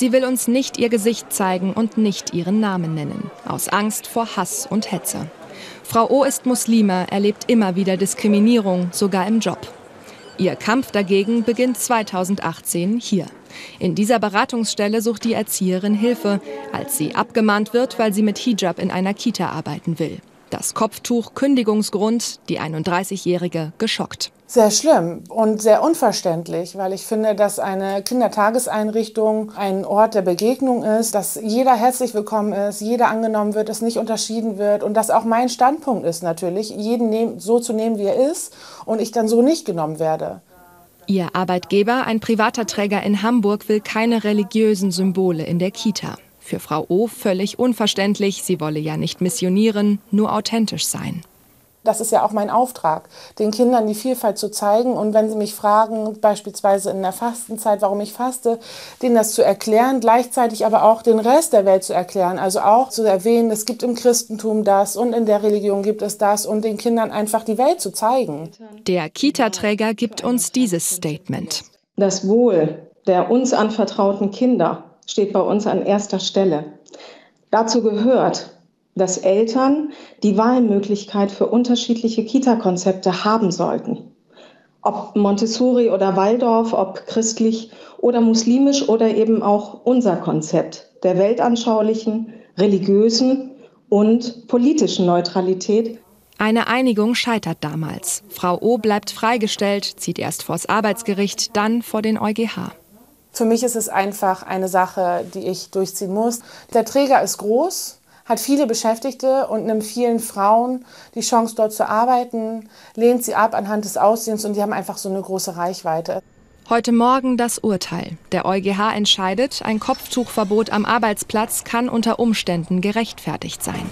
Sie will uns nicht ihr Gesicht zeigen und nicht ihren Namen nennen, aus Angst vor Hass und Hetze. Frau O ist Muslime, erlebt immer wieder Diskriminierung, sogar im Job. Ihr Kampf dagegen beginnt 2018 hier. In dieser Beratungsstelle sucht die Erzieherin Hilfe, als sie abgemahnt wird, weil sie mit Hijab in einer Kita arbeiten will. Das Kopftuch Kündigungsgrund, die 31-Jährige geschockt. Sehr schlimm und sehr unverständlich, weil ich finde, dass eine Kindertageseinrichtung ein Ort der Begegnung ist, dass jeder herzlich willkommen ist, jeder angenommen wird, es nicht unterschieden wird und dass auch mein Standpunkt ist natürlich, jeden so zu nehmen, wie er ist und ich dann so nicht genommen werde. Ihr Arbeitgeber, ein privater Träger in Hamburg, will keine religiösen Symbole in der Kita. Für Frau O völlig unverständlich, sie wolle ja nicht missionieren, nur authentisch sein. Das ist ja auch mein Auftrag, den Kindern die Vielfalt zu zeigen. Und wenn sie mich fragen, beispielsweise in der Fastenzeit, warum ich faste, denen das zu erklären, gleichzeitig aber auch den Rest der Welt zu erklären. Also auch zu erwähnen, es gibt im Christentum das und in der Religion gibt es das und den Kindern einfach die Welt zu zeigen. Der Kita-Träger gibt uns dieses Statement. Das Wohl der uns anvertrauten Kinder steht bei uns an erster Stelle. Dazu gehört, dass Eltern die Wahlmöglichkeit für unterschiedliche Kita-Konzepte haben sollten. Ob Montessori oder Waldorf, ob christlich oder muslimisch oder eben auch unser Konzept der weltanschaulichen, religiösen und politischen Neutralität. Eine Einigung scheitert damals. Frau O bleibt freigestellt, zieht erst vors Arbeitsgericht, dann vor den EuGH. Für mich ist es einfach eine Sache, die ich durchziehen muss. Der Träger ist groß, hat viele Beschäftigte und nimmt vielen Frauen die Chance, dort zu arbeiten, lehnt sie ab anhand des Aussehens und die haben einfach so eine große Reichweite. Heute Morgen das Urteil. Der EuGH entscheidet, ein Kopftuchverbot am Arbeitsplatz kann unter Umständen gerechtfertigt sein.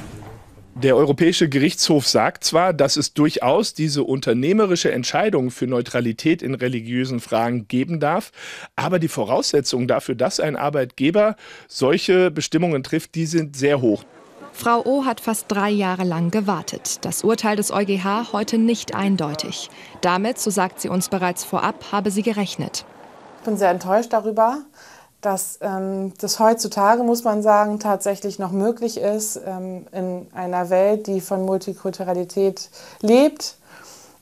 Der Europäische Gerichtshof sagt zwar, dass es durchaus diese unternehmerische Entscheidung für Neutralität in religiösen Fragen geben darf, aber die Voraussetzungen dafür, dass ein Arbeitgeber solche Bestimmungen trifft, die sind sehr hoch. Frau O hat fast drei Jahre lang gewartet. Das Urteil des EuGH heute nicht eindeutig. Damit, so sagt sie uns bereits vorab, habe sie gerechnet. Ich bin sehr enttäuscht darüber, dass ähm, das heutzutage, muss man sagen, tatsächlich noch möglich ist, ähm, in einer Welt, die von Multikulturalität lebt.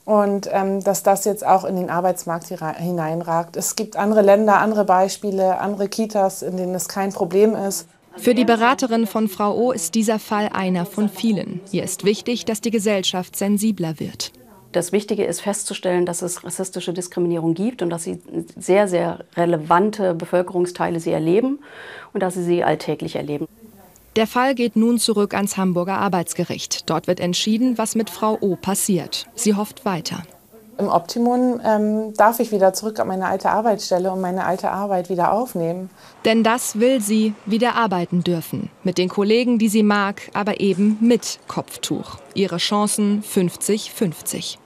Und ähm, dass das jetzt auch in den Arbeitsmarkt hineinragt. Es gibt andere Länder, andere Beispiele, andere Kitas, in denen es kein Problem ist. Für die Beraterin von Frau O ist dieser Fall einer von vielen. Ihr ist wichtig, dass die Gesellschaft sensibler wird. Das Wichtige ist festzustellen, dass es rassistische Diskriminierung gibt und dass sie sehr, sehr relevante Bevölkerungsteile sie erleben und dass sie sie alltäglich erleben. Der Fall geht nun zurück ans Hamburger Arbeitsgericht. Dort wird entschieden, was mit Frau O passiert. Sie hofft weiter. Im Optimum ähm, darf ich wieder zurück an meine alte Arbeitsstelle und meine alte Arbeit wieder aufnehmen. Denn das will sie wieder arbeiten dürfen. Mit den Kollegen, die sie mag, aber eben mit Kopftuch. Ihre Chancen 50-50.